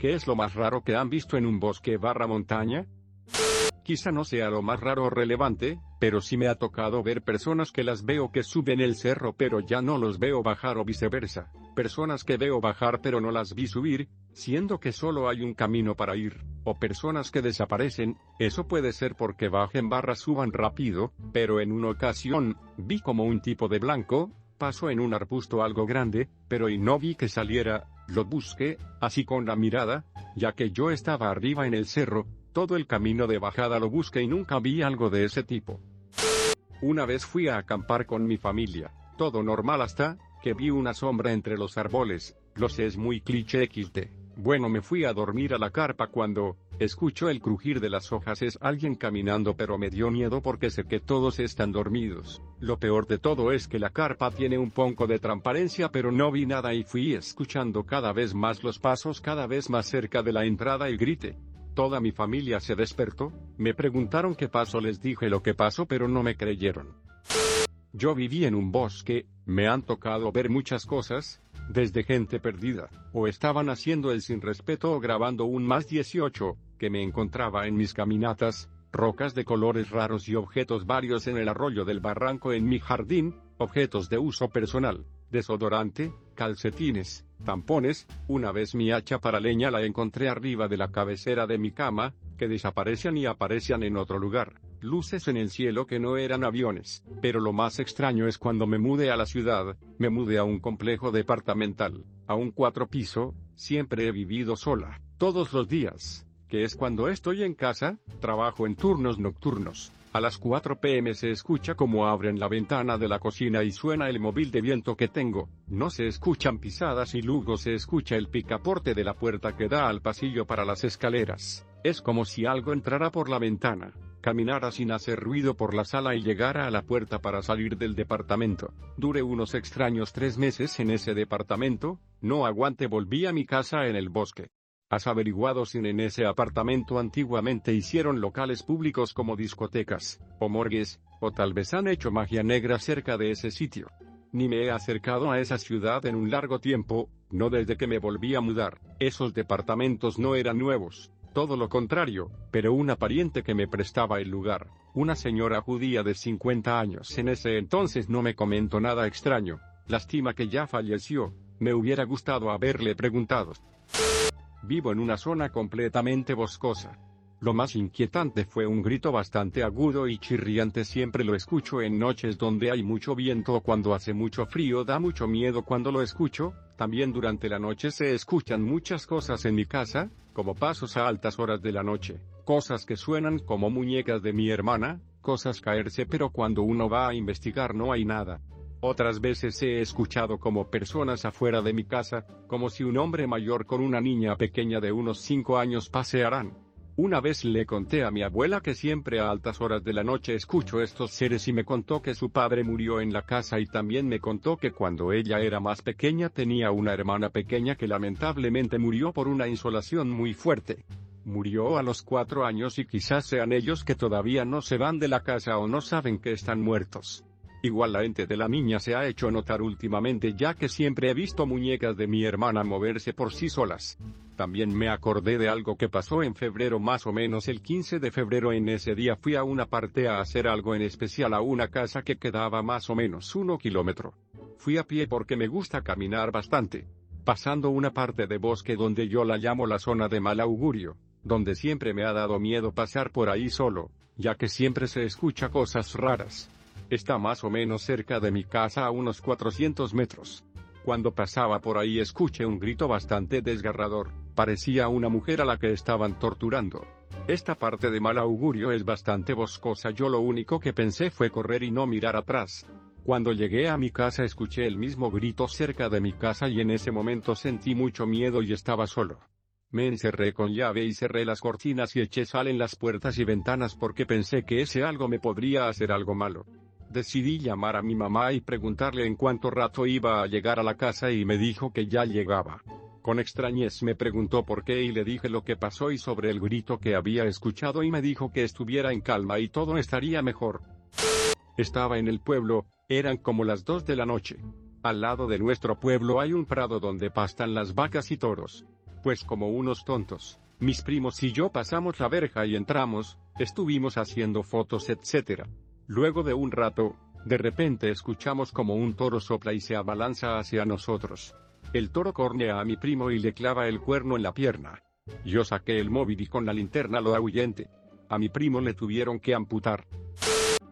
¿Qué es lo más raro que han visto en un bosque barra montaña? Quizá no sea lo más raro o relevante, pero sí me ha tocado ver personas que las veo que suben el cerro pero ya no los veo bajar o viceversa, personas que veo bajar pero no las vi subir, siendo que solo hay un camino para ir, o personas que desaparecen, eso puede ser porque bajen barra suban rápido, pero en una ocasión, vi como un tipo de blanco, pasó en un arbusto algo grande, pero y no vi que saliera, lo busqué, así con la mirada, ya que yo estaba arriba en el cerro, todo el camino de bajada lo busqué y nunca vi algo de ese tipo. Una vez fui a acampar con mi familia, todo normal hasta, que vi una sombra entre los árboles, lo sé es muy cliché XD. Bueno me fui a dormir a la carpa cuando, escucho el crujir de las hojas es alguien caminando pero me dio miedo porque sé que todos están dormidos. Lo peor de todo es que la carpa tiene un poco de transparencia pero no vi nada y fui escuchando cada vez más los pasos cada vez más cerca de la entrada y grité. Toda mi familia se despertó, me preguntaron qué pasó les dije lo que pasó pero no me creyeron. Yo viví en un bosque, me han tocado ver muchas cosas, desde gente perdida, o estaban haciendo el sin respeto o grabando un más 18, que me encontraba en mis caminatas, rocas de colores raros y objetos varios en el arroyo del barranco en mi jardín, objetos de uso personal, desodorante, calcetines, tampones, una vez mi hacha para leña la encontré arriba de la cabecera de mi cama, que desaparecían y aparecían en otro lugar, luces en el cielo que no eran aviones, pero lo más extraño es cuando me mudé a la ciudad, me mudé a un complejo departamental, a un cuatro piso, siempre he vivido sola, todos los días, que es cuando estoy en casa, trabajo en turnos nocturnos. A las 4 pm se escucha como abren la ventana de la cocina y suena el móvil de viento que tengo. No se escuchan pisadas y luego se escucha el picaporte de la puerta que da al pasillo para las escaleras. Es como si algo entrara por la ventana, caminara sin hacer ruido por la sala y llegara a la puerta para salir del departamento. Duré unos extraños tres meses en ese departamento, no aguante volví a mi casa en el bosque. Has averiguado si en ese apartamento antiguamente hicieron locales públicos como discotecas, o morgues, o tal vez han hecho magia negra cerca de ese sitio. Ni me he acercado a esa ciudad en un largo tiempo, no desde que me volví a mudar. Esos departamentos no eran nuevos, todo lo contrario, pero una pariente que me prestaba el lugar, una señora judía de 50 años en ese entonces no me comentó nada extraño. Lástima que ya falleció, me hubiera gustado haberle preguntado. Vivo en una zona completamente boscosa. Lo más inquietante fue un grito bastante agudo y chirriante siempre lo escucho en noches donde hay mucho viento o cuando hace mucho frío da mucho miedo cuando lo escucho, también durante la noche se escuchan muchas cosas en mi casa, como pasos a altas horas de la noche, cosas que suenan como muñecas de mi hermana, cosas caerse pero cuando uno va a investigar no hay nada. Otras veces he escuchado como personas afuera de mi casa, como si un hombre mayor con una niña pequeña de unos 5 años pasearan. Una vez le conté a mi abuela que siempre a altas horas de la noche escucho estos seres y me contó que su padre murió en la casa y también me contó que cuando ella era más pequeña tenía una hermana pequeña que lamentablemente murió por una insolación muy fuerte. Murió a los cuatro años y quizás sean ellos que todavía no se van de la casa o no saben que están muertos. Igual la ente de la niña se ha hecho notar últimamente ya que siempre he visto muñecas de mi hermana moverse por sí solas. También me acordé de algo que pasó en febrero más o menos el 15 de febrero en ese día fui a una parte a hacer algo en especial a una casa que quedaba más o menos uno kilómetro. Fui a pie porque me gusta caminar bastante. Pasando una parte de bosque donde yo la llamo la zona de mal augurio, donde siempre me ha dado miedo pasar por ahí solo, ya que siempre se escucha cosas raras. Está más o menos cerca de mi casa a unos 400 metros. Cuando pasaba por ahí escuché un grito bastante desgarrador, parecía una mujer a la que estaban torturando. Esta parte de mal augurio es bastante boscosa, yo lo único que pensé fue correr y no mirar atrás. Cuando llegué a mi casa escuché el mismo grito cerca de mi casa y en ese momento sentí mucho miedo y estaba solo. Me encerré con llave y cerré las cortinas y eché sal en las puertas y ventanas porque pensé que ese algo me podría hacer algo malo. Decidí llamar a mi mamá y preguntarle en cuánto rato iba a llegar a la casa y me dijo que ya llegaba. Con extrañez me preguntó por qué y le dije lo que pasó y sobre el grito que había escuchado y me dijo que estuviera en calma y todo estaría mejor. Estaba en el pueblo, eran como las dos de la noche. Al lado de nuestro pueblo hay un prado donde pastan las vacas y toros. Pues como unos tontos, mis primos y yo pasamos la verja y entramos, estuvimos haciendo fotos etc. Luego de un rato, de repente escuchamos como un toro sopla y se abalanza hacia nosotros. El toro cornea a mi primo y le clava el cuerno en la pierna. Yo saqué el móvil y con la linterna lo ahuyente. A mi primo le tuvieron que amputar.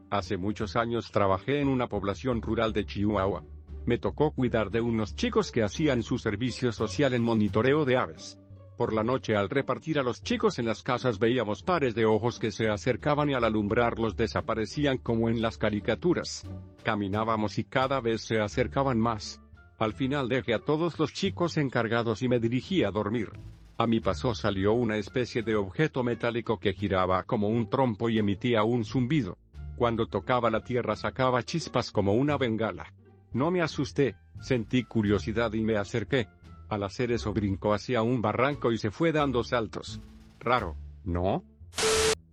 Hace muchos años trabajé en una población rural de Chihuahua. Me tocó cuidar de unos chicos que hacían su servicio social en monitoreo de aves. Por la noche al repartir a los chicos en las casas veíamos pares de ojos que se acercaban y al alumbrarlos desaparecían como en las caricaturas. Caminábamos y cada vez se acercaban más. Al final dejé a todos los chicos encargados y me dirigí a dormir. A mi paso salió una especie de objeto metálico que giraba como un trompo y emitía un zumbido. Cuando tocaba la tierra sacaba chispas como una bengala. No me asusté, sentí curiosidad y me acerqué. Al hacer eso brincó hacia un barranco y se fue dando saltos. Raro, ¿no?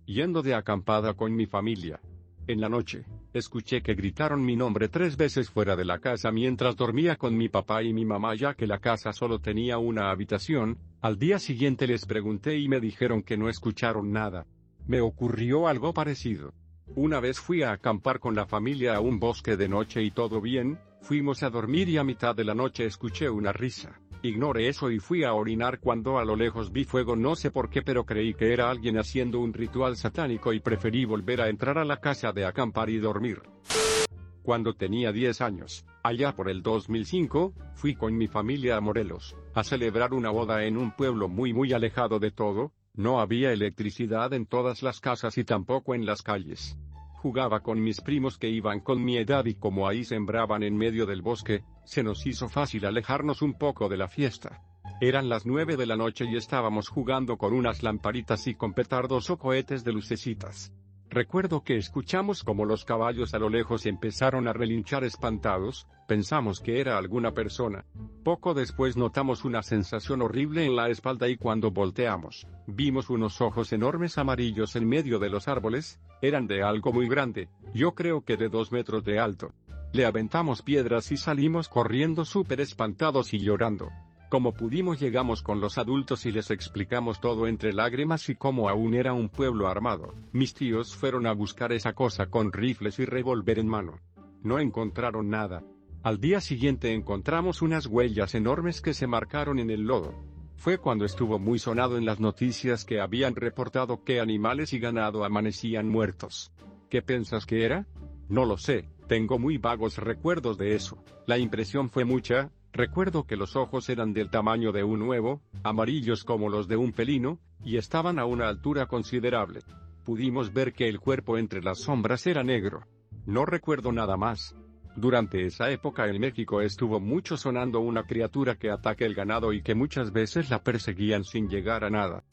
Yendo de acampada con mi familia. En la noche, escuché que gritaron mi nombre tres veces fuera de la casa mientras dormía con mi papá y mi mamá ya que la casa solo tenía una habitación, al día siguiente les pregunté y me dijeron que no escucharon nada. Me ocurrió algo parecido. Una vez fui a acampar con la familia a un bosque de noche y todo bien, fuimos a dormir y a mitad de la noche escuché una risa. Ignoré eso y fui a orinar cuando a lo lejos vi fuego no sé por qué pero creí que era alguien haciendo un ritual satánico y preferí volver a entrar a la casa de acampar y dormir. Cuando tenía 10 años, allá por el 2005, fui con mi familia a Morelos, a celebrar una boda en un pueblo muy muy alejado de todo, no había electricidad en todas las casas y tampoco en las calles. Jugaba con mis primos que iban con mi edad y como ahí sembraban en medio del bosque, se nos hizo fácil alejarnos un poco de la fiesta. Eran las nueve de la noche y estábamos jugando con unas lamparitas y con petardos o cohetes de lucecitas. Recuerdo que escuchamos como los caballos a lo lejos empezaron a relinchar espantados, pensamos que era alguna persona. Poco después notamos una sensación horrible en la espalda y cuando volteamos, vimos unos ojos enormes amarillos en medio de los árboles, eran de algo muy grande, yo creo que de dos metros de alto. Le aventamos piedras y salimos corriendo súper espantados y llorando. Como pudimos llegamos con los adultos y les explicamos todo entre lágrimas y cómo aún era un pueblo armado. Mis tíos fueron a buscar esa cosa con rifles y revólver en mano. No encontraron nada. Al día siguiente encontramos unas huellas enormes que se marcaron en el lodo. Fue cuando estuvo muy sonado en las noticias que habían reportado que animales y ganado amanecían muertos. ¿Qué piensas que era? No lo sé, tengo muy vagos recuerdos de eso. La impresión fue mucha, Recuerdo que los ojos eran del tamaño de un huevo, amarillos como los de un pelino, y estaban a una altura considerable. Pudimos ver que el cuerpo entre las sombras era negro. No recuerdo nada más. Durante esa época en México estuvo mucho sonando una criatura que ataca el ganado y que muchas veces la perseguían sin llegar a nada.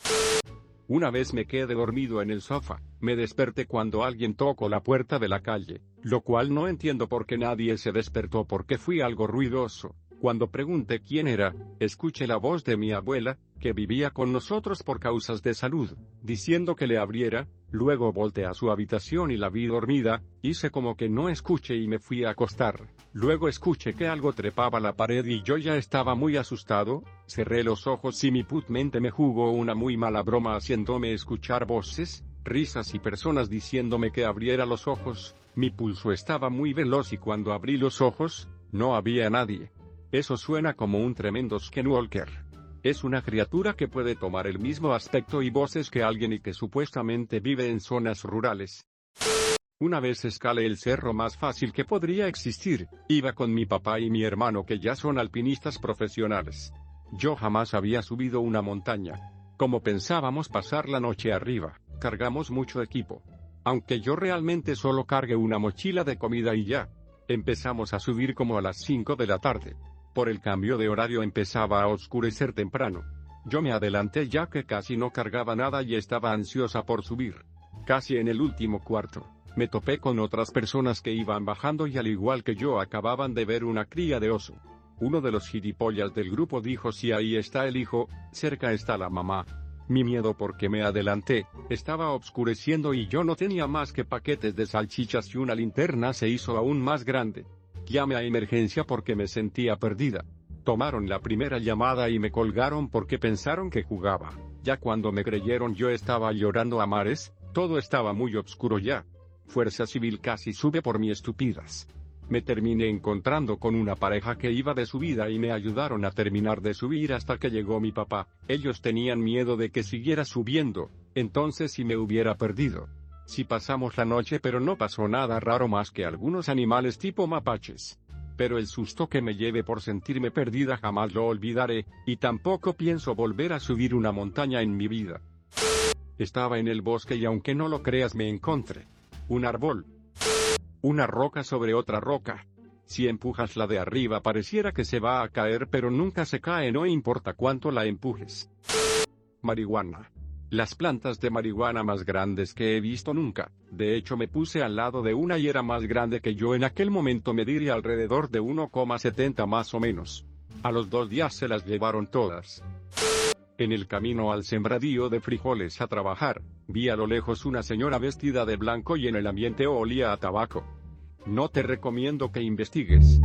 Una vez me quedé dormido en el sofá, me desperté cuando alguien tocó la puerta de la calle, lo cual no entiendo por qué nadie se despertó porque fui algo ruidoso. Cuando pregunté quién era, escuché la voz de mi abuela, que vivía con nosotros por causas de salud, diciendo que le abriera, luego volteé a su habitación y la vi dormida, hice como que no escuché y me fui a acostar. Luego escuché que algo trepaba la pared y yo ya estaba muy asustado, cerré los ojos y mi put mente me jugó una muy mala broma haciéndome escuchar voces, risas y personas diciéndome que abriera los ojos, mi pulso estaba muy veloz y cuando abrí los ojos, no había nadie. Eso suena como un tremendo skinwalker. Es una criatura que puede tomar el mismo aspecto y voces que alguien y que supuestamente vive en zonas rurales. Una vez escalé el cerro más fácil que podría existir, iba con mi papá y mi hermano que ya son alpinistas profesionales. Yo jamás había subido una montaña. Como pensábamos pasar la noche arriba, cargamos mucho equipo. Aunque yo realmente solo cargué una mochila de comida y ya. Empezamos a subir como a las 5 de la tarde. Por el cambio de horario empezaba a oscurecer temprano. Yo me adelanté ya que casi no cargaba nada y estaba ansiosa por subir. Casi en el último cuarto, me topé con otras personas que iban bajando y al igual que yo acababan de ver una cría de oso. Uno de los gilipollas del grupo dijo si ahí está el hijo, cerca está la mamá. Mi miedo porque me adelanté, estaba obscureciendo y yo no tenía más que paquetes de salchichas y una linterna se hizo aún más grande. Llamé a emergencia porque me sentía perdida. Tomaron la primera llamada y me colgaron porque pensaron que jugaba. Ya cuando me creyeron yo estaba llorando a mares, todo estaba muy oscuro ya. Fuerza Civil casi sube por mi estupidez. Me terminé encontrando con una pareja que iba de subida y me ayudaron a terminar de subir hasta que llegó mi papá. Ellos tenían miedo de que siguiera subiendo, entonces si me hubiera perdido. Si pasamos la noche pero no pasó nada raro más que algunos animales tipo mapaches pero el susto que me lleve por sentirme perdida jamás lo olvidaré, y tampoco pienso volver a subir una montaña en mi vida. Estaba en el bosque y aunque no lo creas me encontré. Un árbol. Una roca sobre otra roca. Si empujas la de arriba pareciera que se va a caer pero nunca se cae no importa cuánto la empujes. Marihuana las plantas de marihuana más grandes que he visto nunca. De hecho me puse al lado de una y era más grande que yo en aquel momento me diría alrededor de 1,70 más o menos. A los dos días se las llevaron todas. En el camino al sembradío de frijoles a trabajar, vi a lo lejos una señora vestida de blanco y en el ambiente olía a tabaco. No te recomiendo que investigues.